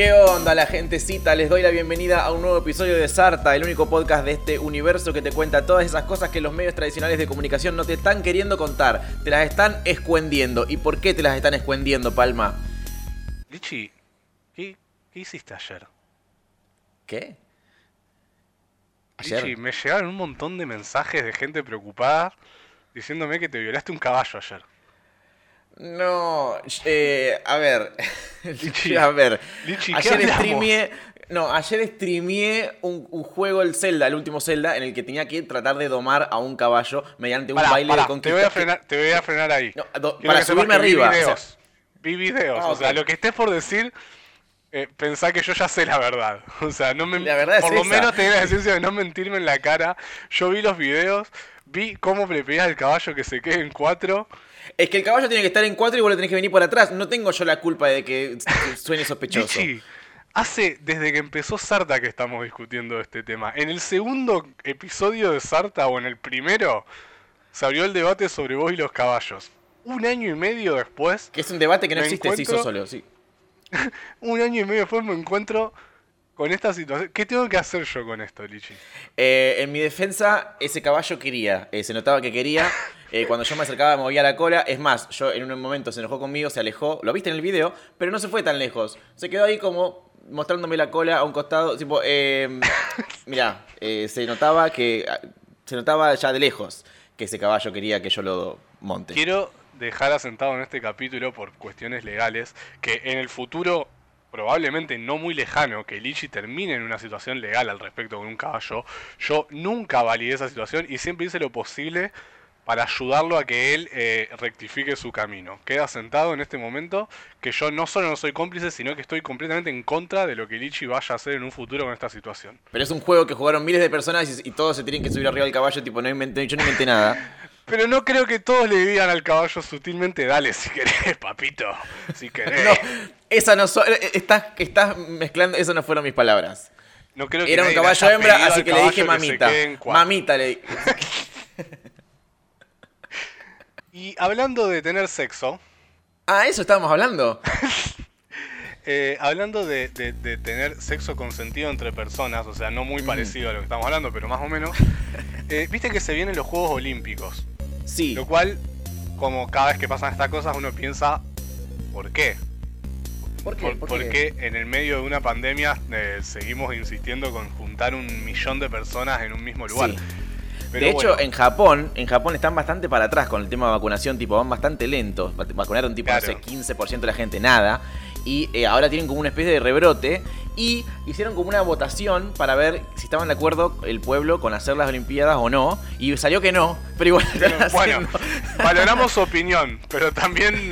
¿Qué onda la gentecita? Les doy la bienvenida a un nuevo episodio de Sarta, el único podcast de este universo que te cuenta todas esas cosas que los medios tradicionales de comunicación no te están queriendo contar, te las están escuendiendo. ¿Y por qué te las están escuendiendo, Palma? Lichi, ¿qué, qué hiciste ayer? ¿Qué? Ayer. Lichi, me llegaron un montón de mensajes de gente preocupada diciéndome que te violaste un caballo ayer. No, eh, a ver, Lichi, a ver, Lichi, ¿qué ayer streameé, no, ayer streameé un, un juego, el Zelda, el último Zelda, en el que tenía que tratar de domar a un caballo mediante un Pará, baile pará, de te conquista. voy a frenar, te voy a frenar ahí. No, do- Quiero para subirme arriba. Vi o sea, videos, vi videos, Ah, o sea, ok. lo que estés por decir, eh, pensá que yo ya sé la verdad. O sea, no me, La verdad es por lo esa. menos tenés la decencia de no mentirme en la cara. Yo vi los videos, vi cómo le pedías al caballo que se quede en cuatro. Es que el caballo tiene que estar en cuatro y vos le tenés que venir por atrás. No tengo yo la culpa de que suene sospechoso. Lichi, hace desde que empezó Sarta que estamos discutiendo este tema. En el segundo episodio de Sarta o en el primero se abrió el debate sobre vos y los caballos. Un año y medio después, Que es un debate que no existe, se hizo encuentro- solo, sí. un año y medio después me encuentro con esta situación. ¿Qué tengo que hacer yo con esto, Lichi? Eh, en mi defensa, ese caballo quería. eh, se notaba que quería. Eh, cuando yo me acercaba, movía la cola. Es más, yo en un momento se enojó conmigo, se alejó. Lo viste en el video, pero no se fue tan lejos. Se quedó ahí como mostrándome la cola a un costado. Tipo, eh, mirá, se notaba que. ah, Se notaba ya de lejos que ese caballo quería que yo lo monte. Quiero dejar asentado en este capítulo por cuestiones legales que en el futuro, probablemente no muy lejano, que Lichi termine en una situación legal al respecto con un caballo, yo nunca validé esa situación y siempre hice lo posible para ayudarlo a que él eh, rectifique su camino. Queda sentado en este momento que yo no solo no soy cómplice, sino que estoy completamente en contra de lo que Lichi vaya a hacer en un futuro con esta situación. Pero es un juego que jugaron miles de personas y, y todos se tienen que subir arriba del caballo. Tipo, no inventé, yo no inventé nada. Pero no creo que todos le digan al caballo sutilmente, dale si querés, papito, si querés. No, esa no so- eh, estás, estás mezclando, esas no fueron mis palabras. No creo que Era un caballo hembra, así que le dije que mamita. Mamita le di- Y hablando de tener sexo, Ah, eso estábamos hablando. eh, hablando de, de- de tener sexo consentido entre personas, o sea, no muy parecido a lo que estamos hablando, pero más o menos, eh, viste que se vienen los Juegos Olímpicos, Sí. lo cual, como cada vez que pasan estas cosas, uno piensa, ¿por qué? ¿Por qué? Por, ¿Por por qué? qué en el medio de una pandemia eh, seguimos insistiendo con juntar un millón de personas en un mismo lugar? Sí. Pero de hecho, bueno, en Japón, en Japón están bastante para atrás con el tema de vacunación, tipo, van bastante lentos. Va- Vacunaron tipo, Claro. no sé, 15% de la gente, nada. Y eh, ahora tienen como una especie de rebrote. Y hicieron como una votación para ver si estaban de acuerdo el pueblo con hacer las Olimpiadas o no. Y salió que no, pero igual Bueno, valoramos su opinión, pero también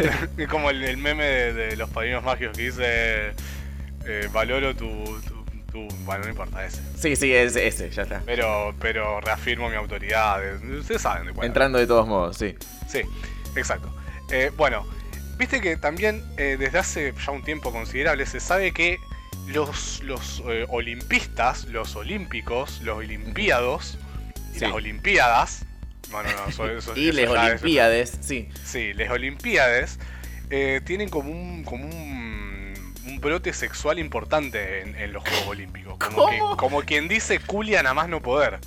como el, el meme de, de los padrinos mágicos que dice eh, valoro tu, tu, Bueno, no importa ese. Sí, sí, es ese, ya está. Pero, pero reafirmo mi autoridad. eh, Ustedes saben de cuál. Entrando de todos modos, sí. Sí, exacto. Eh, bueno, viste que también eh, desde hace ya un tiempo considerable se sabe que los, los eh, olimpistas, los olímpicos, los olimpiados y Sí. las olimpiadas. No, no, no, eso, eso- Y les Olimpiades, sí. Sí, las Olimpiades eh, tienen como un, como un, un brote sexual importante en, en los Juegos Olímpicos. Como, como quien dice culian a más no poder.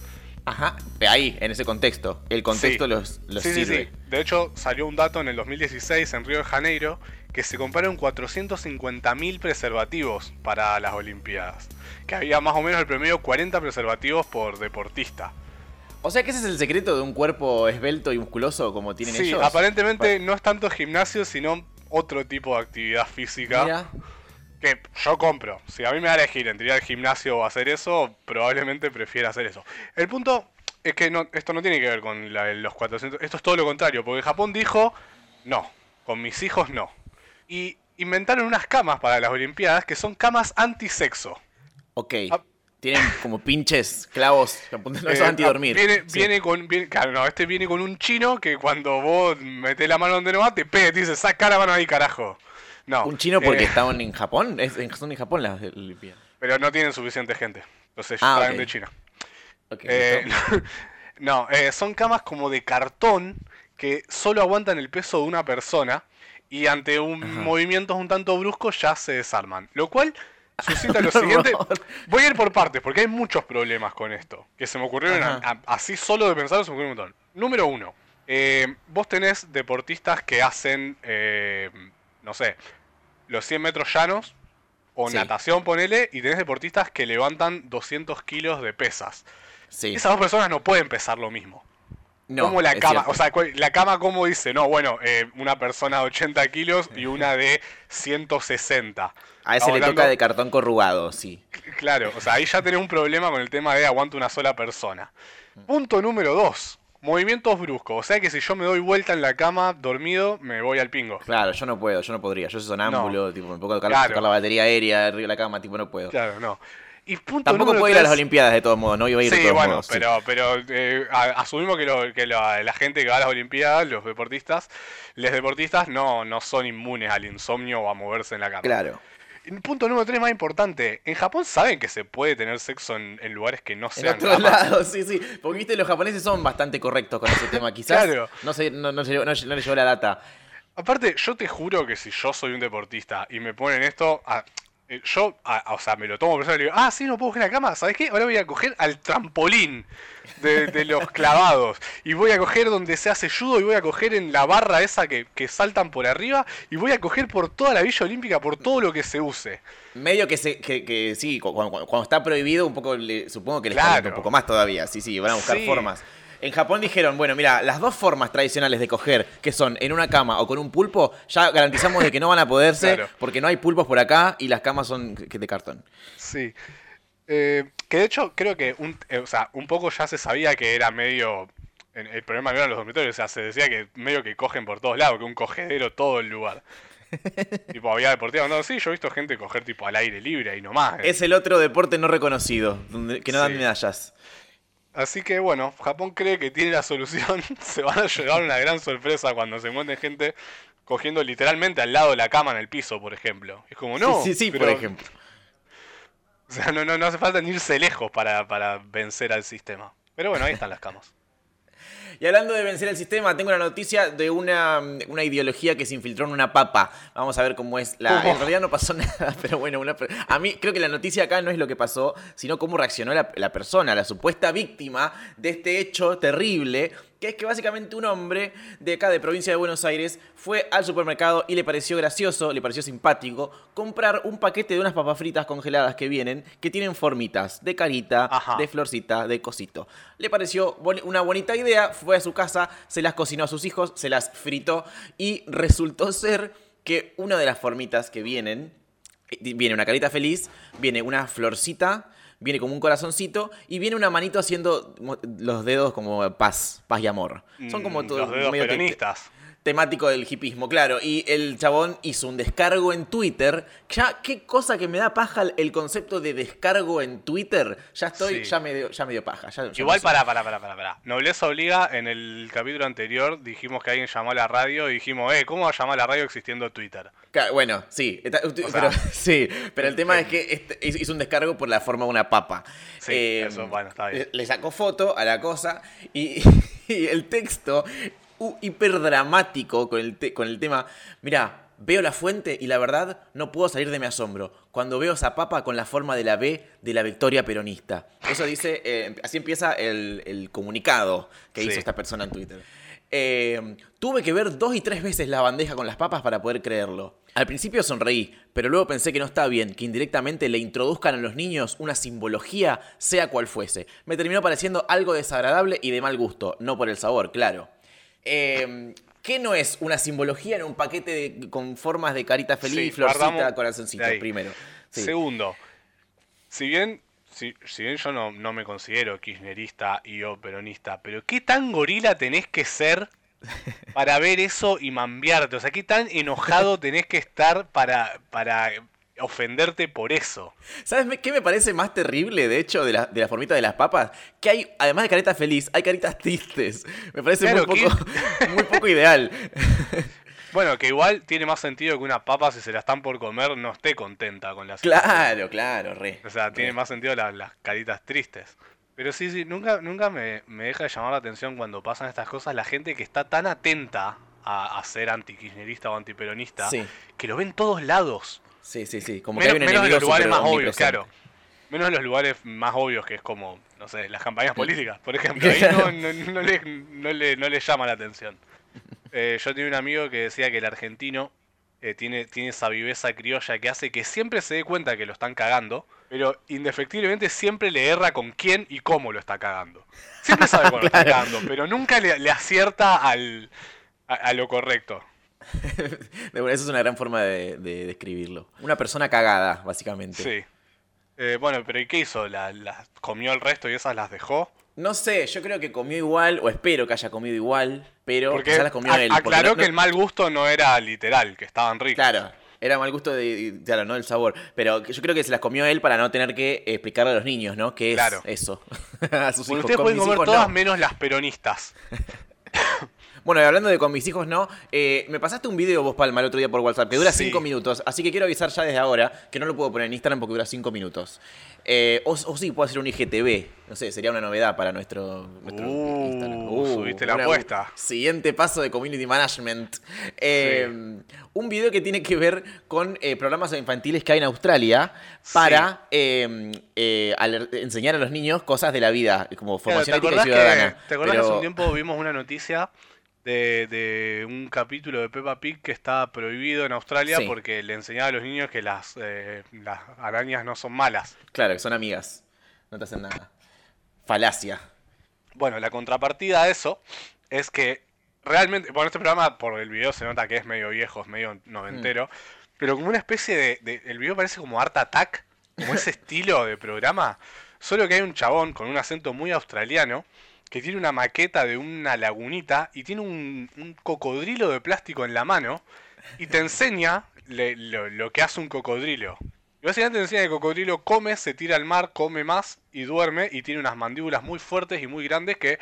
Ajá, ahí, en ese contexto. El contexto Sí. los, los Sí, sí, sirve. sí. De hecho, salió un dato en el 2016 en Río de Janeiro que se compraron 450.000 preservativos para las Olimpiadas. Que había más o menos el promedio 40 preservativos por deportista. O sea que ese es el secreto de un cuerpo esbelto y musculoso como tienen Sí, ellos. aparentemente no es tanto gimnasio, sino otro tipo de actividad física. Mira, Que yo compro. Si a mí me da a elegir entre ir al gimnasio o hacer eso, probablemente prefiera hacer eso. El punto es que no, esto no tiene que ver con la- los 400. Esto es todo lo contrario, porque Japón dijo, no, con mis hijos no. Y inventaron unas camas para las Olimpiadas que son camas antisexo. ok. Ah, Tienen como pinches, clavos, que apuntan- Eh, antidormir. Viene, Sí. viene con. viene- claro, no, este viene con un chino que cuando vos metés la mano donde no va, te pega y te dice, saca la mano ahí, carajo. No. Un chino porque eh, estaban en Japón. Es, son en Japón las Olimpiadas. Pero no tienen suficiente gente. Entonces Ah, traen ok. de China. Ok, Eh, no, eh, son camas como de cartón que solo aguantan el peso de una persona y ante un Ajá. movimientos un tanto bruscos ya se desarman. Lo cual suscita lo siguiente. Voy a ir por partes porque hay muchos problemas con esto. Que se me ocurrieron a- Ajá. a- así solo de pensar, se me ocurrió un montón. Número uno. eh, vos tenés deportistas que hacen, eh, no sé, los 100 metros llanos o Sí. natación, ponele, y tenés deportistas que levantan 200 kilos de pesas. Sí. Esas dos personas no pueden pesar lo mismo. No, como la cama, cierto. o sea, la cama como dice, no, bueno, eh, una persona de 80 kilos y una de 160. A ese le toca de cartón corrugado, sí. Claro, o sea, ahí ya tenés un problema con el tema de aguanta una sola persona. Punto número 2. Movimientos bruscos. O sea que si yo me doy vuelta en la cama dormido, me voy al pingo. Claro, yo no puedo, yo no podría. Yo soy sonámbulo, tipo, me pongo a tocar, Claro. tocar la batería aérea arriba de la cama, tipo, no puedo. Claro, no. Y punto Tampoco puedo ir a las Olimpiadas de todos modos, ¿no? Yo iba a ir de Sí, todos bueno, modos. sí. pero, pero eh, asumimos que, lo- que la, la gente que va a las Olimpiadas, los deportistas, los deportistas no, no son inmunes al insomnio o a moverse en la cama. Claro. Punto número 3 más importante. En Japón saben que se puede tener sexo en, en lugares que no En sean otros camas. lados, sí, sí. Porque viste, los japoneses son bastante correctos con ese tema. Quizás Claro. no, se, no, no, no, no le llegó la data. Aparte, yo te juro que si yo soy un deportista y me ponen esto, ah, eh, yo, ah, o sea, me lo tomo personal y digo, ah, sí, no puedo coger la cama, ¿sabes qué? Ahora voy a coger al trampolín de, de los clavados y voy a coger donde se hace judo y voy a coger en la barra esa que, que saltan por arriba y voy a coger por toda la Villa Olímpica, por todo lo que se use. Medio que, se, que, que sí, cu- cuando, cuando- está prohibido, un poco le- supongo que les Claro. un poco más todavía. Sí, sí, van a buscar Sí. formas. En Japón dijeron, bueno, mira, las dos formas tradicionales de coger, que son en una cama o con un pulpo, ya garantizamos de que no van a poderse, Claro. porque no hay pulpos por acá y las camas son de cartón. Sí. Eh, que de hecho creo que un, eh, o sea, un poco ya se sabía que era medio... El problema no eran los dormitorios, o sea, se decía que medio que cogen por todos lados, que un cogedero todo el lugar. tipo, había deportivos. No, sí, yo he visto gente coger tipo al aire libre ahí nomás. eh. Es el otro deporte no reconocido, que no dan Sí. medallas. Así que bueno, Japón cree que tiene la solución. se van a llevar una gran sorpresa cuando se encuentren gente cogiendo literalmente al lado de la cama en el piso, por ejemplo. Es como, no. sí, sí, sí, por ejemplo. O sea, no, no, no hace falta ni irse lejos para, para vencer al sistema. Pero bueno, ahí están las camas. Y hablando de vencer el sistema, tengo una noticia de una, una ideología que se infiltró en una papa. Vamos a ver cómo es la. En realidad no pasó nada, pero bueno, una a mí creo que la noticia acá no es lo que pasó, sino cómo reaccionó la, la persona, la supuesta víctima de este hecho terrible. Que es que básicamente un hombre de acá de provincia de Buenos Aires fue al supermercado y le pareció gracioso, le pareció simpático comprar un paquete de unas papas fritas congeladas que vienen, que tienen formitas de carita, Ajá. de florcita, de cosito. Le pareció una bonita idea, fue a su casa, se las cocinó a sus hijos, se las fritó y resultó ser que una de las formitas que vienen, eh, viene una carita feliz, viene una florcita, viene como un corazoncito y viene una manito haciendo los dedos como paz, paz y amor. Son como Mm, todos Los dedos medio peronistas. Temático del hipismo, claro. Y el chabón hizo un descargo en Twitter. Ya, qué cosa que me da paja el- concepto de descargo en Twitter. Ya estoy, Sí. ya me dio, ya me dio paja. ya- ya Igual no sé. para, para, para, para, para. Nobleza obliga, en el capítulo anterior dijimos que alguien llamó a la radio y dijimos, eh, ¿cómo va a llamar a la radio existiendo Twitter? Claro, bueno, sí. está- pero, sea, sí, pero el tema es que este- hizo un descargo por la forma de una papa. Sí, Eh, eso, bueno, está bien. Le, le sacó foto a la cosa y, y el texto uh, hiperdramático con el, te- con el tema. Mira, veo la fuente y la verdad no puedo salir de mi asombro. Cuando veo esa papa con la forma de la B de la victoria peronista. Eso dice, eh, así empieza el, el comunicado que Sí. hizo esta persona en Twitter. Eh, tuve que ver dos y tres veces la bandeja con las papas para poder creerlo. Al principio sonreí, pero luego pensé que no está bien que indirectamente le introduzcan a los niños una simbología, sea cual fuese. Me terminó pareciendo algo desagradable y de mal gusto, no por el sabor, claro. Eh, ¿Qué no es una simbología en un paquete de- con formas de carita feliz, Sí, florcita, corazoncito? Primero. Sí. Segundo, si bien, si, si bien yo no, no me considero kirchnerista y o peronista, pero ¿qué tan gorila tenés que ser para ver eso y mambiarte? O sea, ¿qué tan enojado tenés que estar para, para ofenderte por eso. ¿Sabes qué me parece más terrible, de hecho, de la, de la formita de las papas? Que hay, además de caritas feliz, hay caritas tristes. Me parece Claro, muy, poco, muy poco ideal. Bueno, que igual tiene más sentido que una papa, si se la están por comer, no esté contenta con la situación. Claro, claro, re. O sea, tiene más sentido la- las caritas tristes. Pero sí, sí, nunca, nunca me, me deja de llamar la atención cuando pasan estas cosas la gente que está tan atenta a, a ser antikirchnerista o antiperonista Sí, que lo ven en todos lados. Sí, sí, sí. Como Menos, que hay un menos en los lugares más obvios, claro. Menos en los lugares más obvios, que es como, no sé, las campañas políticas, por ejemplo. Ahí no, no, no le, no, le, no le llama la atención. Eh, yo tenía un amigo que decía que el argentino eh, tiene, tiene esa viveza criolla que hace que siempre se dé cuenta que lo están cagando, pero indefectiblemente siempre le erra con quién y cómo lo está cagando. Siempre sabe cuándo lo está cagando, pero nunca le, le acierta al, a, a lo correcto. Esa es una gran forma de, de describirlo. Una persona cagada, básicamente. Sí. Eh, bueno, pero ¿y qué hizo? ¿La, la- ¿Comió el resto y esas las dejó? No sé, yo creo que comió igual, o espero que haya comido igual, pero Porque quizás las comió a- él. porque aclaró no- que no- el mal gusto no era literal, que estaban ricos. Claro, era mal gusto de, de- claro, no el sabor. Pero que yo creo que se las comió él para no tener que explicarle a los niños, ¿no? ¿Qué es Claro. eso? a sus Bueno, hijos. ustedes pueden comer hijos, todas no. menos las peronistas. Bueno, y hablando de con mis hijos, no. eh, me pasaste un video vos, Palma, el otro día por WhatsApp, que dura Sí. 5 minutos. Así que quiero avisar ya desde ahora que no lo puedo poner en Instagram porque dura 5 minutos. Eh, o, o sí, puedo hacer un IGTV. No sé, sería una novedad para nuestro, nuestro Uh, Instagram. subiste la apuesta. Siguiente paso de Community Management. Eh, Un video que tiene que ver con programas infantiles que hay en Australia para enseñar a los niños cosas de la vida, como Claro, formación ¿Te ética y que, ciudadana. ¿te acordás que hace un tiempo vimos una noticia de, de un capítulo de Peppa Pig que está prohibido en Australia Sí. porque le enseñaba a los niños que las, eh, las arañas no son malas? Claro, que son amigas. No te hacen nada. Falacia. Bueno, la contrapartida a eso es que realmente, bueno, este programa por el video se nota que es medio viejo, es medio noventero, pero como una especie de, de- el video parece como Art Attack, como ese estilo de programa, solo que hay un chabón con un acento muy australiano que tiene una maqueta de una lagunita y tiene un, cocodrilo de plástico en la mano y te enseña lo, lo que hace un cocodrilo. Y básicamente te enseña que el cocodrilo come, se tira al mar, come más y duerme y tiene unas mandíbulas muy fuertes y muy grandes que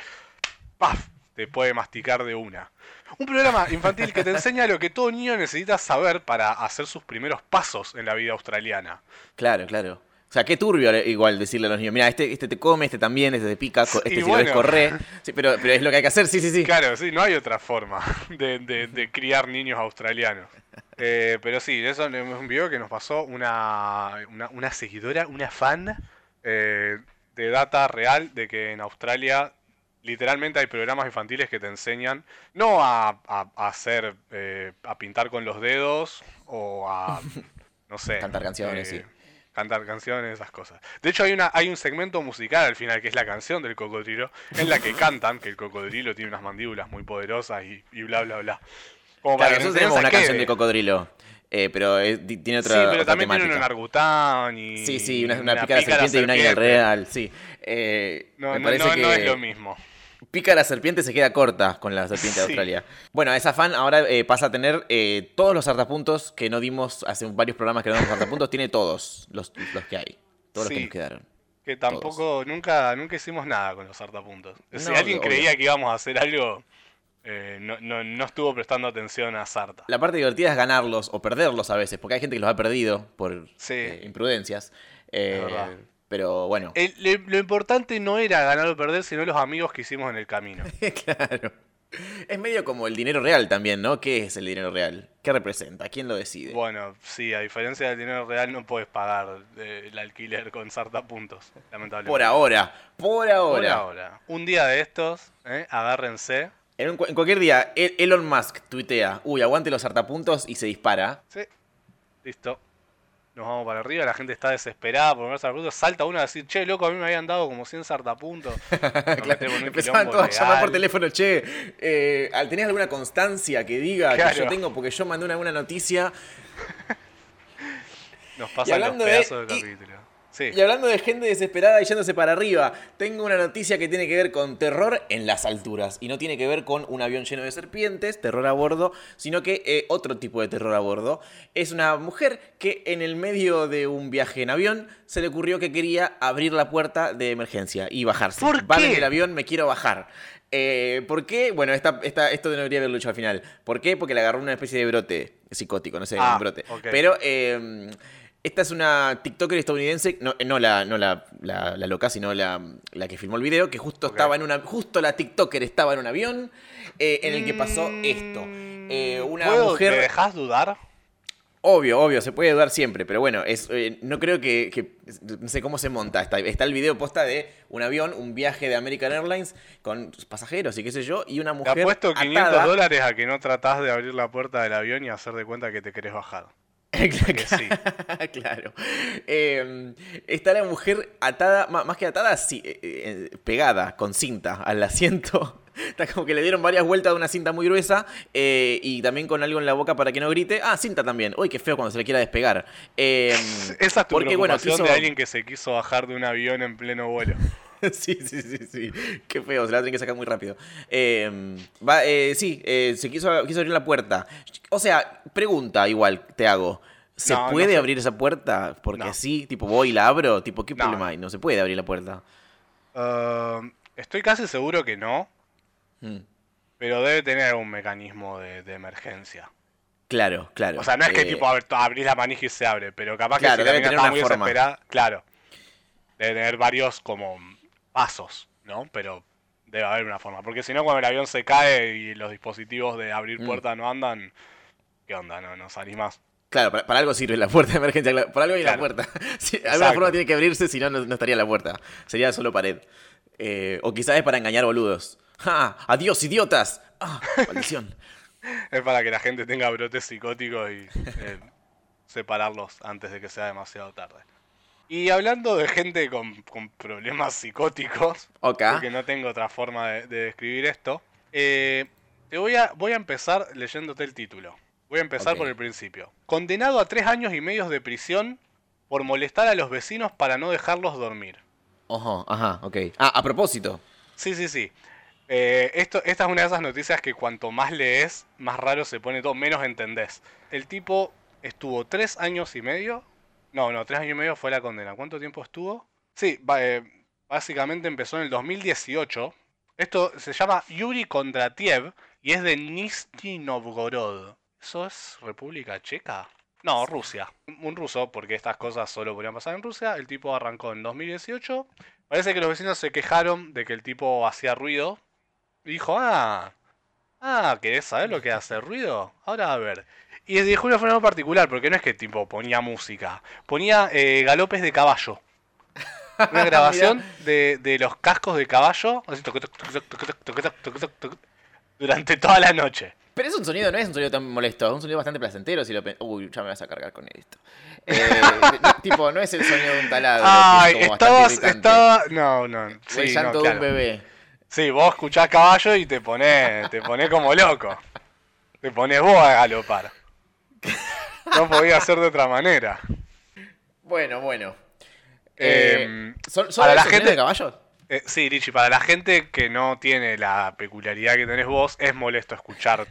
¡paf! te puede masticar de una. Un programa infantil que te enseña lo que todo niño necesita saber para hacer sus primeros pasos en la vida australiana. Claro, claro. O sea, qué turbio igual decirle a los niños, mira, este, este te come, este también, este te pica, este Y si lo ves bueno. corre. Sí, pero, pero es lo que hay que hacer, sí, sí, sí. Claro, sí, no hay otra forma de, de- de criar niños australianos. Eh, pero sí, eso es un video que nos pasó una, una, una seguidora, una fan eh, de data real de que en Australia literalmente hay programas infantiles que te enseñan no a, a- a hacer, eh, a pintar con los dedos o a, no sé. Cantar canciones, eh, sí. Cantar canciones, esas cosas. De hecho, hay, una, hay un segmento musical al final que es la canción del cocodrilo, en la que cantan que el cocodrilo tiene unas mandíbulas muy poderosas y, y bla, bla, bla. Como Claro, para nosotros nos tenemos una canción de cocodrilo, eh, pero es- tiene otra, Sí, pero otra también tiene un temática. orangután y. Sí, sí, una, una serpiente y un águila real, sí. Eh, No, me no, parece no, que no es lo mismo. Pícara serpiente se queda corta con la serpiente de Sí. Australia. Bueno, esa fan ahora eh, pasa a tener eh, todos los hartapuntos que no dimos hace varios programas que no dimos hartapuntos, tiene todos los, los que hay, todos los que nos quedaron. Que tampoco, nunca, nunca hicimos nada con los hartapuntos. Si alguien obvio. creía que íbamos a hacer algo, eh, no, no, no estuvo prestando atención a Sarta. La parte divertida es ganarlos o perderlos a veces, porque hay gente que los ha perdido por Sí. imprudencias. Eh. Pero bueno, El- lo importante no era ganar o perder, sino los amigos que hicimos en el camino. claro. Es medio como el dinero real también, ¿no? ¿Qué es el dinero real? ¿Qué representa? ¿Quién lo decide? Bueno, sí, a diferencia del dinero real no puedes pagar eh, el alquiler con sarta puntos, lamentablemente. por ahora, por ahora. Por ahora. Un día de estos, eh, agárrense. En, un en cualquier día, El- Elon Musk tuitea, uy, aguante los hartapuntos y se dispara. Sí, listo. Nos vamos para arriba, la gente está desesperada por ver sartapuntos. Salta uno a decir, che, loco, a mí me habían dado como 100 sartapuntos. Claro, Empezaban todos a llamar por teléfono, che, eh, ¿tenés alguna constancia que diga que yo tengo? Porque yo mandé una, una noticia. Nos pasan los de- pedazos del y- capítulo. Sí. Y hablando de gente desesperada y yéndose para arriba, tengo una noticia que tiene que ver con terror en las alturas. Y no tiene que ver con un avión lleno de serpientes, terror a bordo, sino que eh, otro tipo de terror a bordo. Es una mujer que en el medio de un viaje en avión se le ocurrió que quería abrir la puerta de emergencia y bajarse. ¿Por Va desde el avión, me quiero bajar. Eh, ¿Por qué? Bueno, esta, esta- esto no debería haberlo hecho al final. ¿Por qué? Porque le agarró una especie de brote psicótico, no sé, Ah, un brote. ok. Pero eh, esta es una TikToker estadounidense, no, no, la, no la, la- la loca, sino la, la que filmó el video, que justo estaba en una. Justo la TikToker estaba en un avión eh, en el que pasó Mm, esto. Eh, una ¿Puedo- mujer. ¿Me dejas dudar? Obvio, obvio, se puede dudar siempre, pero bueno, es, eh, no creo que, que- No sé cómo se monta. Está, está el video posta de un avión, un viaje de American Airlines con pasajeros y qué sé yo, y una Te mujer. apuesto 500 atada- dólares a que no tratás de abrir la puerta del avión y hacer de cuenta que te querés bajar. Sí. claro. Eh, está la mujer atada, más que atada, sí, eh, eh, pegada con cinta al asiento. Está como que le dieron varias vueltas de una cinta muy gruesa eh, y también con algo en la boca para que no grite. Ah, cinta también. Uy, qué feo cuando se le quiera despegar. Eh, Esa es tu porque, bueno, preocupación quiso- de alguien que se quiso bajar de un avión en pleno vuelo. sí, sí, sí, sí. Qué feo, se la tienen que sacar muy rápido. Eh, va, eh, sí, eh, se quiso, quiso abrir la puerta. O sea, pregunta igual, te hago. ¿Se No, no puede sé. abrir esa puerta? Porque No. sí, tipo, voy y la abro. Tipo, ¿qué No. problema hay? No se puede abrir la puerta. Ah, estoy casi seguro que no, Mm. pero debe tener algún mecanismo de, de emergencia. Claro, claro. O sea, no es que Eh, tipo abr- abrís la manija y se abre, pero capaz Claro, que si la mina está muy forma. desesperada, claro. Debe tener varios como pasos, ¿no? Pero debe haber una forma. Porque si no, cuando el avión se cae y los dispositivos de abrir Mm. puerta no andan, ¿qué onda? No, no salís más. Claro, para, para algo sirve la puerta de emergencia. claro, Para algo hay Claro. la puerta. Sí, de alguna forma tiene que abrirse, si no, no no estaría la puerta. Sería solo pared. Eh, o quizás es para engañar boludos. ¡Ja! ¡Adiós, idiotas! ¡Ah! Maldición. Es para que la gente tenga brotes psicóticos y eh, separarlos antes de que sea demasiado tarde. Y hablando de gente con, con problemas psicóticos, porque no tengo otra forma de, de describir esto, eh, te voy a, voy a empezar leyéndote el título. Voy a empezar por el principio. Condenado a tres años y medio de prisión por molestar a los vecinos para no dejarlos dormir. Ojo, ajá, ok. Ah, a propósito. Sí, sí, sí. Eh, esto, esta es una de esas noticias que cuanto más lees, más raro se pone todo, menos entendés. El tipo estuvo tres años y medio. No, no, tres años y medio fue la condena. ¿Cuánto tiempo estuvo? Sí, eh, básicamente empezó en el 2018. Esto se llama Yuri Kondratiev y es de Nizhny Novgorod. ¿Eso es República Checa? No, Rusia. Un ruso, porque estas cosas solo podían pasar en Rusia. El tipo arrancó en 2018. Parece que los vecinos se quejaron de que el tipo hacía ruido. Y dijo, ah, ah, ¿querés saber lo que hace ruido? Ahora a ver. Y dijo una forma particular, porque no es que el tipo ponía música. Ponía galopes de caballo. Una grabación de, de, los cascos de caballo. Así, durante toda la noche. Pero es un sonido, no es un sonido tan molesto, es un sonido bastante placentero si lo pen- Uy, ya me vas a cargar con esto. Eh, no, tipo, no es el sonido de un taladro. Ay, que es como estabas, estaba... No, no. El Sí, no, llanto de un bebé. Sí, vos escuchás caballo y te ponés, te ponés como loco. Te ponés vos a galopar. No podía ser de otra manera. Bueno, bueno. Eh, Em, ¿Son, son para la gente- de caballos? Eh, sí, Richie, para la gente que no tiene la peculiaridad que tenés vos, es molesto escuchar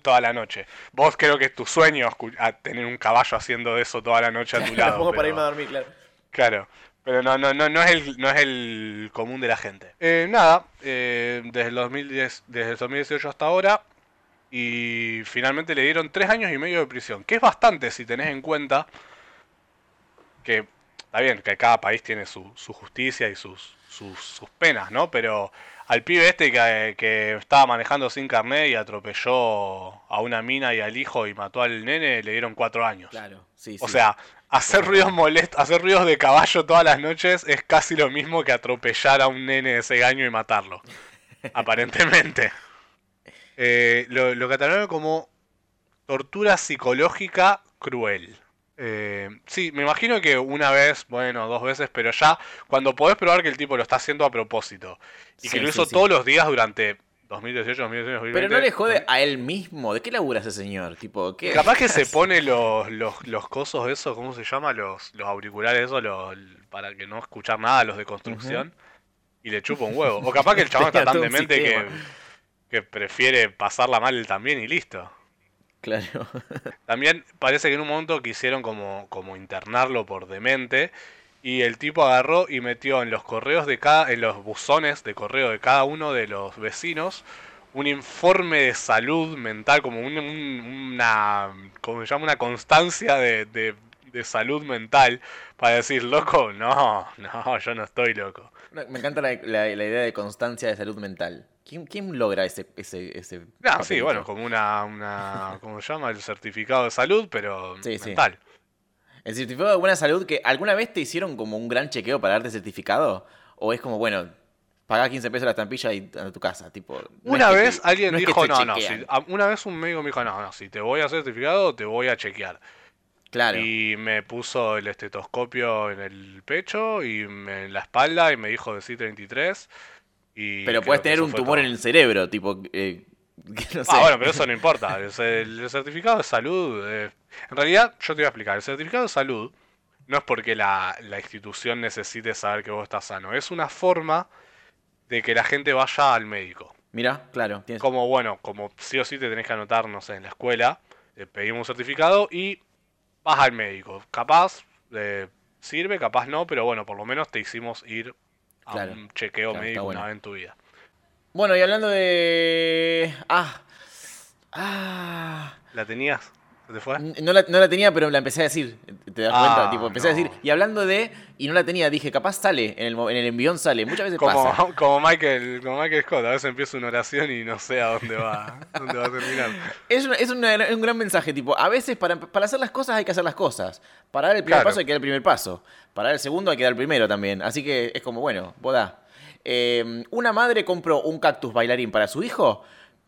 toda la noche. Vos creo que es tu sueño a tener un caballo haciendo eso toda la noche a tu lado. Tampoco para irme a dormir, claro. Claro, pero no, no, no, no, es, el, no es el común de la gente. Eh, nada, eh, desde, el 2010, desde el 2018 hasta ahora, y finalmente le dieron tres años y medio de prisión, que es bastante si tenés en cuenta que, está bien, que cada país tiene su, su justicia y sus, sus, sus penas, ¿no? Pero al pibe este que, que estaba manejando sin carnet y atropelló a una mina y al hijo y mató al nene, le dieron cuatro años. Claro, sí, O sí. sea, hacer ruidos molestos, hacer ruidos de caballo todas las noches es casi lo mismo que atropellar a un nene de ese año y matarlo. Aparentemente. Eh, lo, lo catalogan como tortura psicológica cruel. Eh, sí, me imagino que una vez, bueno, dos veces, pero ya cuando podés probar que el tipo lo está haciendo a propósito y Sí, que lo hizo sí. todos los días durante 2018, 2019, 2020. Pero no le jode a él mismo. ¿De qué labura ese señor? Tipo, ¿qué? Capaz que se pone los, los, los cosos esos, ¿cómo se llama? Los, los auriculares esos, los, para que no escuchar nada, los de construcción. Y le chupa un huevo. O capaz que el chabón está tan demente que, que prefiere pasarla mal él también y listo. Claro. También parece que en un momento quisieron como, como internarlo por demente. Y el tipo agarró y metió en los correos de cada, en los buzones de correo de cada uno de los vecinos un informe de salud mental, como un- un- una, como se llama, una constancia de, de- de salud mental para decir, loco, no, no, yo no estoy loco. Me encanta la, la- la idea de constancia de salud mental. ¿Quién, quién logra ese, ese, ese No, sí, bueno, como una, una, ¿cómo se llama? El certificado de salud, pero Sí, sí. mental. ¿El certificado de buena salud que alguna vez te hicieron como un gran chequeo para darte certificado? ¿O es como, bueno, pagá 15 pesos la estampilla y a tu casa? Tipo, no Una vez te- alguien no dijo, no, no, chequean". si- a- una vez un médico me dijo, no, no, si te voy a hacer certificado, te voy a chequear. Claro. Y me puso el estetoscopio en el pecho y en la espalda y me dijo de 33 y Pero puedes tener un tumor todo. en el cerebro, tipo, eh, que no sé. Ah, bueno, pero eso no importa. El, el certificado de salud. eh, En realidad, yo te voy a explicar. El certificado de salud no es porque la, la institución necesite saber que vos estás sano. Es una forma de que la gente vaya al médico. Mira, claro. Tienes... Como, bueno, como sí o sí te tenés que anotar, no sé, en la escuela, te pedimos un certificado y vas al médico. Capaz eh, sirve, capaz no, pero bueno, por lo menos te hicimos ir a Claro, un chequeo claro, médico bueno. una vez en tu vida. Bueno, y hablando de... Ah. Ah. ¿La tenías? ¿Se te fue? No la, no la tenía, pero la empecé a decir. ¿Te das Ah, cuenta? Tipo, empecé a no. decir. Y hablando de. Y no la tenía, dije, capaz sale. En el, en el envión sale. Muchas veces Como, pasa. como Michael, como Michael Scott, a veces empieza una oración y no sé a dónde va, dónde va a terminar. Es, una- es una- es un gran mensaje. Tipo, a veces para, para hacer las cosas hay que hacer las cosas. Para dar el primer Claro. paso hay que dar el primer paso. Para dar el segundo hay que dar el primero también. Así que es como, bueno, boda. Eh, una madre compró un cactus bailarín para su hijo.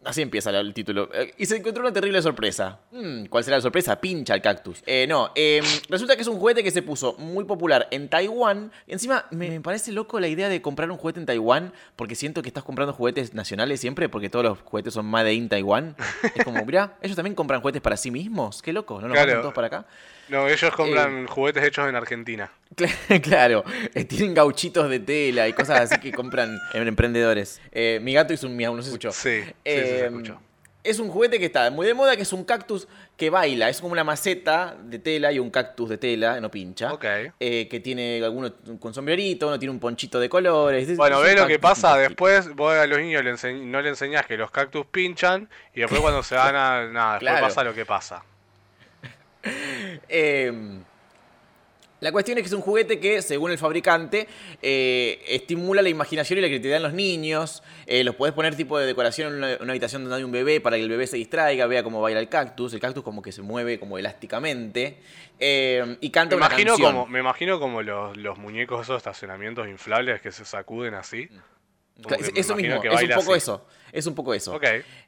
Así empieza el título. Eh, y se encontró una terrible sorpresa. Mm, ¿Cuál será la sorpresa? Pincha el cactus. Eh, no, eh, resulta que es un juguete que se puso muy popular en Taiwán. Y encima me, me parece loco la idea de comprar un juguete en Taiwán. Porque siento que estás comprando juguetes nacionales siempre. Porque todos los juguetes son Made in Taiwán. Es como, mirá, ellos también compran juguetes para sí mismos. Qué loco, ¿no los Claro. todos para acá? No, ellos Eh. compran juguetes hechos en Argentina. Cla- Claro, eh, tienen gauchitos de tela y cosas así que compran en emprendedores. Eh, mi gato hizo un miau, no se escuchó. Sí, sí, sí, Eh, se escuchó. Es un juguete que está muy de moda, que es un cactus que baila. Es como una maceta de tela y un cactus de tela, no pincha. Ok. Eh, que tiene alguno con sombrerito, uno tiene un ponchito de colores. Es- Bueno, ve lo que pasa, después vos a los niños le no le enseñás que los cactus pinchan y después cuando se van a... Nada, después Claro. pasa lo que pasa. Eh, la cuestión es que es un juguete que, según el fabricante, eh, estimula la imaginación y la creatividad en los niños. Eh, los podés poner tipo de decoración en una, una habitación donde hay un bebé para que el bebé se distraiga, vea cómo baila el cactus. El cactus como que se mueve como elásticamente. Eh, y canta Me una imagino, canción. como, me imagino como los, los muñecos esos estacionamientos inflables que se sacuden así. Como me Eso mismo, es un poco así. eso. Es un poco eso.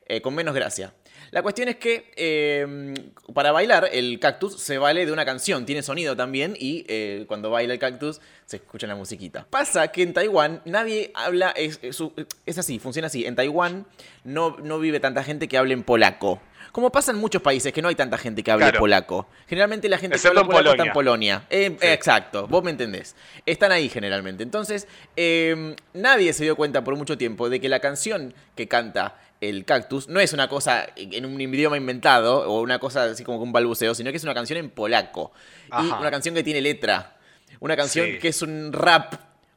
Eh, con menos gracia. La cuestión es que eh, para bailar el cactus se vale de una canción, tiene sonido también y eh, cuando baila el cactus se escucha la musiquita. Pasa que en Taiwán nadie habla, es, es, es así, funciona así. En Taiwán no, no vive tanta gente que hable en polaco. Como pasa en muchos países que no hay tanta gente que hable Claro. polaco. Generalmente la gente que habla polaco está en Polonia. Eh, Sí. Exacto, vos me entendés. Están ahí generalmente. Entonces, eh, nadie se dio cuenta por mucho tiempo de que la canción que canta el cactus no es una cosa en un idioma inventado o una cosa así como un balbuceo, sino que es una canción en polaco. Y una canción que tiene letra. Una canción Sí. que es un rap.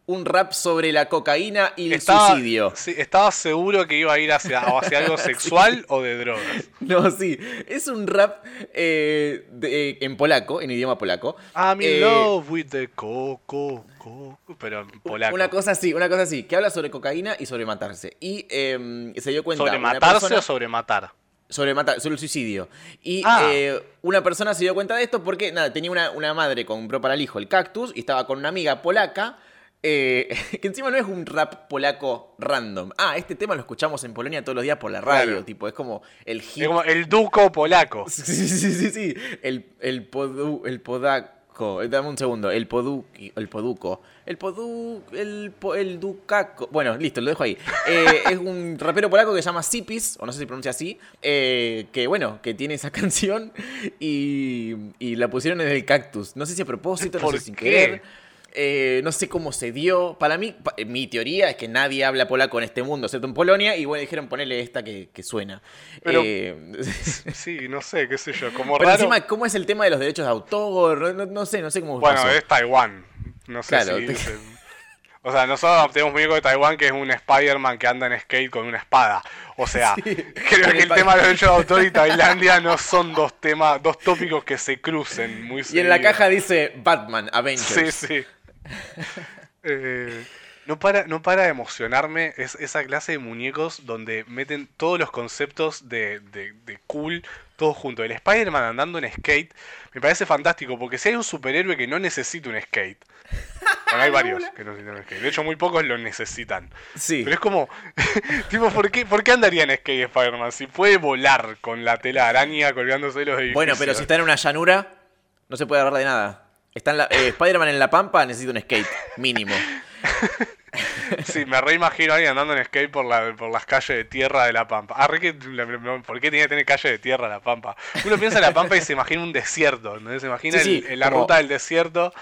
Un rap sobre la cocaína y el Estaba, suicidio. sí, estaba seguro que iba a ir hacia, hacia algo sexual o de drogas. No, sí. Es un rap eh, de- en polaco, en idioma polaco. I'm in Eh, love with the coco, coco, pero en polaco. Una cosa así, una cosa así, que habla sobre cocaína y sobre matarse. Y eh, se dio cuenta. ¿Sobre matarse persona- o sobre matar? Sobre matar, sobre el suicidio. Y Ah. eh, una persona se dio cuenta de esto porque, nada, tenía una, una madre, compró para el hijo el cactus y estaba con una amiga polaca. Eh, que encima no es un rap polaco random. Ah, este tema lo escuchamos en Polonia todos los días por la radio. Claro. Tipo, es como el hit. Es como el duco polaco. Sí, sí, sí, sí, sí. El, el, podu- el podaco. Poduco. Dame un segundo. El Poduki. El Poduco. El Podu. El, el Ducaco. Bueno, listo, lo dejo ahí. Eh, es un rapero polaco que se llama Sipis, o no sé si pronuncia así. eh, que bueno, que tiene esa canción y, y la pusieron en el cactus. No sé si a propósito, no ¿Por sé si sin querer. Eh, no sé cómo se dio. Para mí, pa- mi teoría es que nadie habla polaco en este mundo, excepto en Polonia. Y bueno, dijeron ponerle esta que, que suena. Pero- Eh, Sí, no sé, qué sé yo. Como pero raro. encima, ¿cómo es el tema de los derechos de autor? No, no sé, no sé cómo Bueno, pasó. es Taiwán. No sé Claro, si. te- O sea, nosotros tenemos un muñeco de Taiwán que es un Spider-Man que anda en skate con una espada. O sea, creo que el tema de los derechos de autor y Tailandia no son dos temas, dos tópicos que se crucen muy Y en la caja dice Batman, Avengers. Sí, sí. Eh, no, para, no para de emocionarme es esa clase de muñecos donde meten todos los conceptos de, de- de cool, todos juntos. El Spider-Man andando en skate me parece fantástico porque si hay un superhéroe que no necesita un skate. Bueno, hay varios que no necesitan un skate. De hecho, muy pocos lo necesitan. Sí. Pero es como, tipo, ¿por qué, ¿por qué andaría en skate Spider-Man? Si puede volar con la tela de araña colgándose de los edificios. Bueno, pero si está en una llanura, no se puede agarrar de nada. Está en la- eh, Spider-Man en la pampa, necesita un skate, mínimo. Sí, me reimagino a alguien andando en skate por, la, por las calles de tierra de La Pampa. Ah, re que, ¿por qué tiene que tener calle de tierra La Pampa? Uno piensa en La Pampa y se imagina un desierto, ¿no? Se imagina Sí, el- la como- ruta del desierto.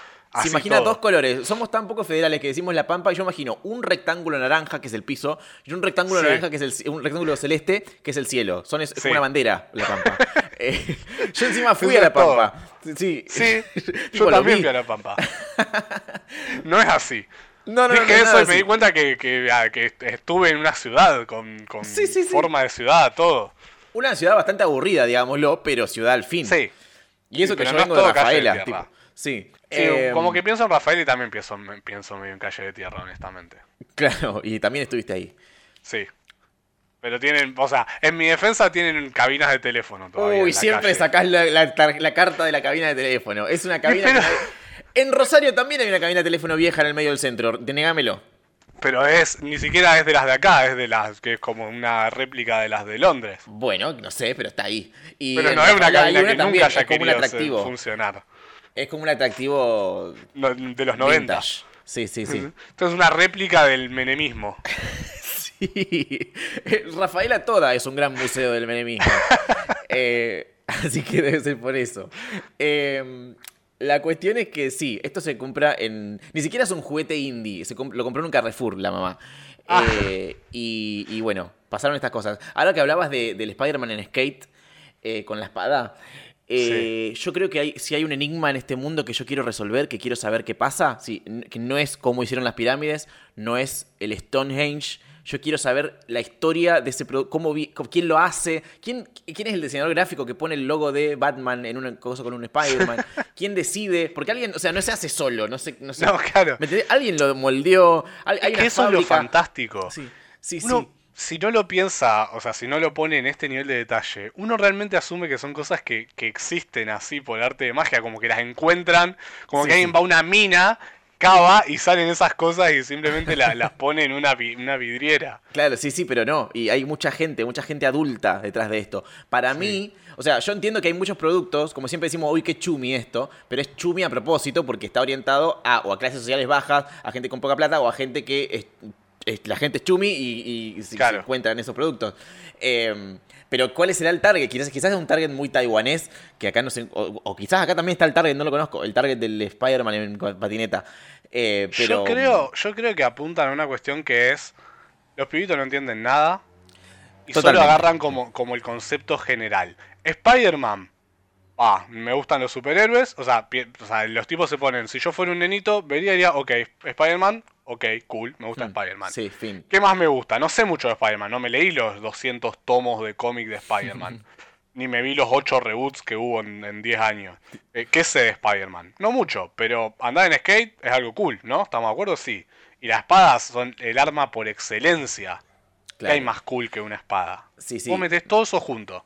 Se imagina todo. dos colores. Somos tan poco federales que decimos la pampa y yo imagino un rectángulo naranja, que es el piso, y un rectángulo Sí. naranja, que es el un rectángulo celeste, que es el cielo. Son es, Sí. como una bandera, la pampa. Eh, yo encima fui Eso a la todo. pampa. Sí. Sí, yo también fui a La Pampa. No es así. No, no, no, Dije no, eso y me di cuenta que, que, ah, que estuve en una ciudad con, con Sí, sí, sí. forma de ciudad, todo. Una ciudad bastante aburrida, digámoslo, pero ciudad al fin. Sí. Y eso que yo no es vengo de de Rafaela. tierra. tipo. Sí. Sí, Eh, como que pienso en Rafael y también pienso, pienso medio en calle de tierra, honestamente. Claro, y también estuviste ahí. Sí. Pero tienen, o sea, en mi defensa tienen cabinas de teléfono todavía. Uy, siempre calle. sacás la, la tar- la carta de la cabina de teléfono. Es una cabina. Pero- que- En Rosario también hay una cabina de teléfono vieja en el medio del centro. Denégamelo. Pero es, ni siquiera es de las de acá, es de las que es como una réplica de las de Londres. Bueno, no sé, pero está ahí. Y Pero no es una cabina que nunca haya un querido atractivo. funcionar. Es como un atractivo No, de los 90. vintage. Sí, sí, sí. Esto es una réplica del menemismo. Sí. Rafaela toda es un gran museo del menemismo. Eh, así que debe ser por eso. Eh, la cuestión es que sí, esto se compra en. Ni siquiera es un juguete indie. Se comp- lo compró en un Carrefour la mamá. Ah. Eh, y, y bueno, pasaron estas cosas. Ahora que hablabas de- del Spider-Man en skate eh, con la espada. eh, Yo creo que hay, si hay un enigma en este mundo que yo quiero resolver, que quiero saber qué pasa, sí, que no es cómo hicieron las pirámides, no es el Stonehenge. Yo quiero saber la historia de ese producto, cómo vi- quién lo hace, quién, quién es el diseñador gráfico que pone el logo de Batman en una cosa con un Spider-Man, quién decide, porque alguien, o sea, no se hace solo, no sé, no sé. No, claro. ¿Me? Alguien lo moldeó, hay, hay Es que eso es lo fábrica. fantástico. Sí, sí, Uno, sí. si no lo piensa, o sea, si no lo pone en este nivel de detalle, uno realmente asume que son cosas que, que existen así por arte de magia, como que las encuentran, como Sí, que alguien sí. va a una mina, cava y salen esas cosas y simplemente la- las pone en una, una vidriera. Claro, sí, sí, pero no. Y hay mucha gente, mucha gente adulta detrás de esto. Para mí, o sea, yo entiendo que hay muchos productos, como siempre decimos, uy, qué chumi esto, pero es chumi a propósito porque está orientado a o a clases sociales bajas, a gente con poca plata o a gente que es, es- la gente es chumi y, y se, Claro. se encuentran esos productos. Eh, pero ¿cuál será el target? Quizás, quizás es un target muy taiwanés, que acá no sé, o, o quizás acá también está el target, no lo conozco, el target del Spider-Man en patineta. Eh, pero, Yo, creo, yo creo que apuntan a una cuestión que es, los pibitos no entienden nada y solo Totalmente. agarran como, como el concepto general. Spider-Man, ah, me gustan los superhéroes, o sea, o sea, los tipos se ponen, si yo fuera un nenito, vería y diría, ok, Spider-Man, ok, cool, me gusta Hmm, Spider-Man. Sí, fin. ¿Qué más me gusta? No sé mucho de Spider-Man, no me leí los 200 tomos de cómic de Spider-Man. Ni me vi los 8 reboots que hubo en, en 10 años. Eh, ¿Qué sé de Spider-Man? No mucho, pero andar en skate es algo cool, ¿no? ¿Estamos de acuerdo? Sí. Y las espadas son el arma por excelencia. ¿Qué Claro. hay más cool que una espada? Sí, sí. Vos metés todo eso junto.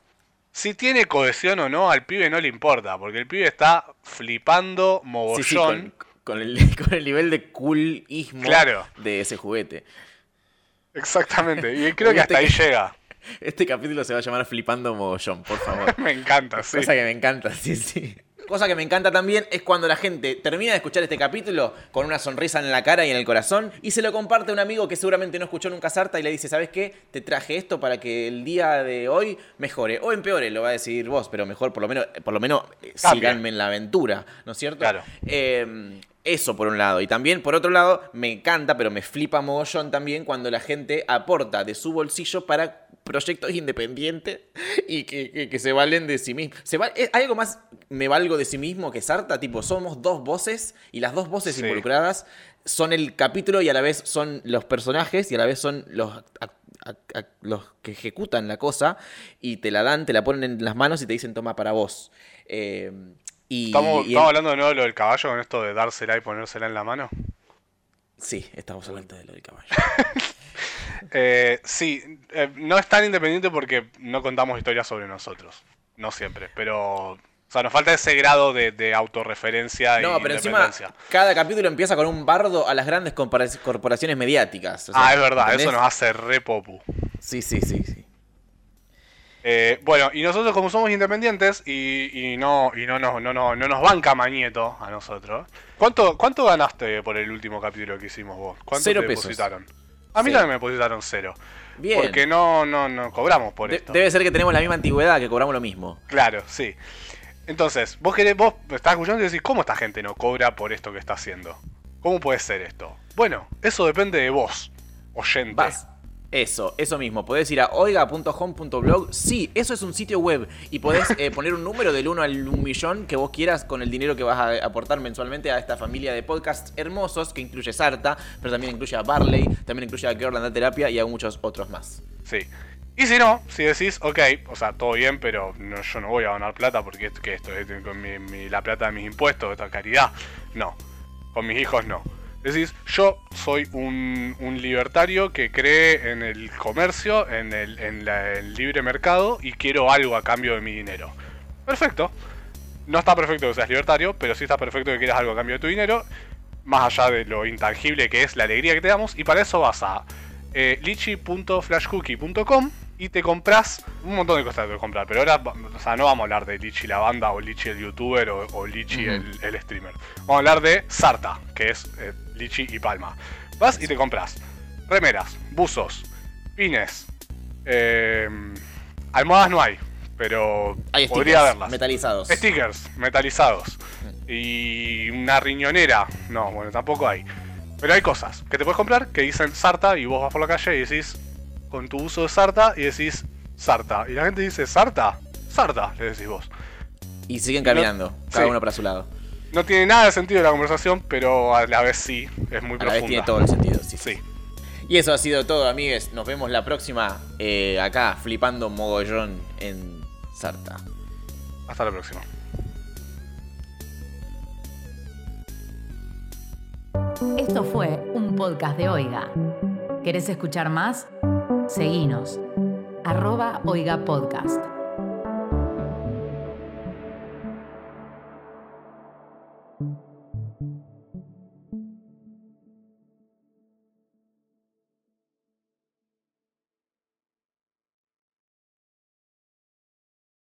Si tiene cohesión o no, al pibe no le importa, porque el pibe está flipando mogollón. Sí, sí, con, con el, con el nivel de coolismo Claro. de ese juguete. Exactamente. Y creo que hasta ahí llega. Este capítulo se va a llamar Flipando Mogollón, por favor. me encanta, sí. Cosa que me encanta, sí, sí. cosa que me encanta también es cuando la gente termina de escuchar este capítulo con una sonrisa en la cara y en el corazón y se lo comparte a un amigo que seguramente no escuchó nunca Sarta y le dice, ¿sabes qué? Te traje esto para que el día de hoy mejore o empeore, lo va a decidir vos, pero mejor por lo menos, por lo menos eh, síganme en la aventura, ¿no es cierto? Claro. Eh, eso por un lado. Y también, por otro lado, me encanta, pero me flipa mogollón también cuando la gente aporta de su bolsillo para proyectos independientes y que, que- que se valen de sí mismos. Se va- ¿Hay algo más me valgo de sí mismo que Sarta? Tipo, somos dos voces y las dos voces Sí. involucradas son el capítulo y a la vez son los personajes y a la vez son los, los que ejecutan la cosa y te la dan, te la ponen en las manos y te dicen toma para vos. Eh, y, ¿Estamos, y estamos el- hablando de nuevo de lo del caballo con esto de dársela y ponérsela en la mano? Sí, estamos hablando de lo del caballo. Eh, sí, eh, no es tan independiente porque no contamos historias sobre nosotros. No siempre, pero... O sea, nos falta ese grado de, de autorreferencia y No, pero encima cada capítulo empieza con un bardo a las grandes corporaciones mediáticas. o sea, ah, es verdad, ¿entendés? eso nos hace re popu. Sí, sí, sí, sí. Eh, bueno, y nosotros como somos independientes y, y no, y no, nos- no, no, no nos banca Mañeto a nosotros. ¿Cuánto, ¿Cuánto ganaste por el último capítulo que hicimos vos? ¿Cuánto Cero te pesos. depositaron? A mí Cero. también me depositaron cero. Bien. Porque no, no, no cobramos por De- esto. debe ser que tenemos la misma antigüedad, que cobramos lo mismo. Claro, sí. Entonces, vos querés, vos estás escuchando y decís, ¿cómo esta gente no cobra por esto que está haciendo? ¿Cómo puede ser esto? Bueno, eso depende de vos, oyente. Vas. Eso, eso mismo. Podés ir a oiga.home.blog. Sí, eso es un sitio web. Y podés eh, poner un número del 1 al 1 millón que vos quieras con el dinero que vas a aportar mensualmente a esta familia de podcasts hermosos que incluye Sarta, pero también incluye a Barley, también incluye a Girl and Terapia y a muchos otros más. Sí. Y si no, si decís, ok, o sea, todo bien, pero no, yo no voy a ganar plata porque esto, que esto es con mi- mi- la plata de mis impuestos, esta caridad. No, con mis hijos no. Decís, yo soy un, un libertario que cree en el comercio, en el, en la- el libre mercado y quiero algo a cambio de mi dinero. Perfecto. No está perfecto que seas libertario, pero sí está perfecto que quieras algo a cambio de tu dinero, más allá de lo intangible que es la alegría que te damos, y para eso vas a eh, lichi.flashcookie.com y te compras un montón de cosas que comprar, pero ahora o sea, no vamos a hablar de Lichi la banda o Lichi el youtuber o, o Lichi el streamer. Vamos a hablar de Sarta, que es eh, Lichi y Palma. Vas y te compras remeras, buzos, pines, eh, almohadas no hay, pero Hay podría stickers haberlas. metalizados. Stickers metalizados. Y una riñonera. No, bueno, tampoco hay. Pero hay cosas que te puedes comprar que dicen Sarta y vos vas por la calle y decís con tu uso de Sarta y decís Sarta. Y la gente dice Sarta. Sarta, le decís vos. Y siguen caminando, cada Sí. uno para su lado. No tiene nada de sentido la conversación, pero a la vez sí, es muy A la vez profunda. tiene todo el sentido, sí. Sí. Y eso ha sido todo, amigues. Nos vemos la próxima eh, acá, flipando mogollón en Sarta. Hasta la próxima. Esto fue un podcast de Oiga. ¿Querés escuchar más? Seguinos. Arroba Oiga Podcast.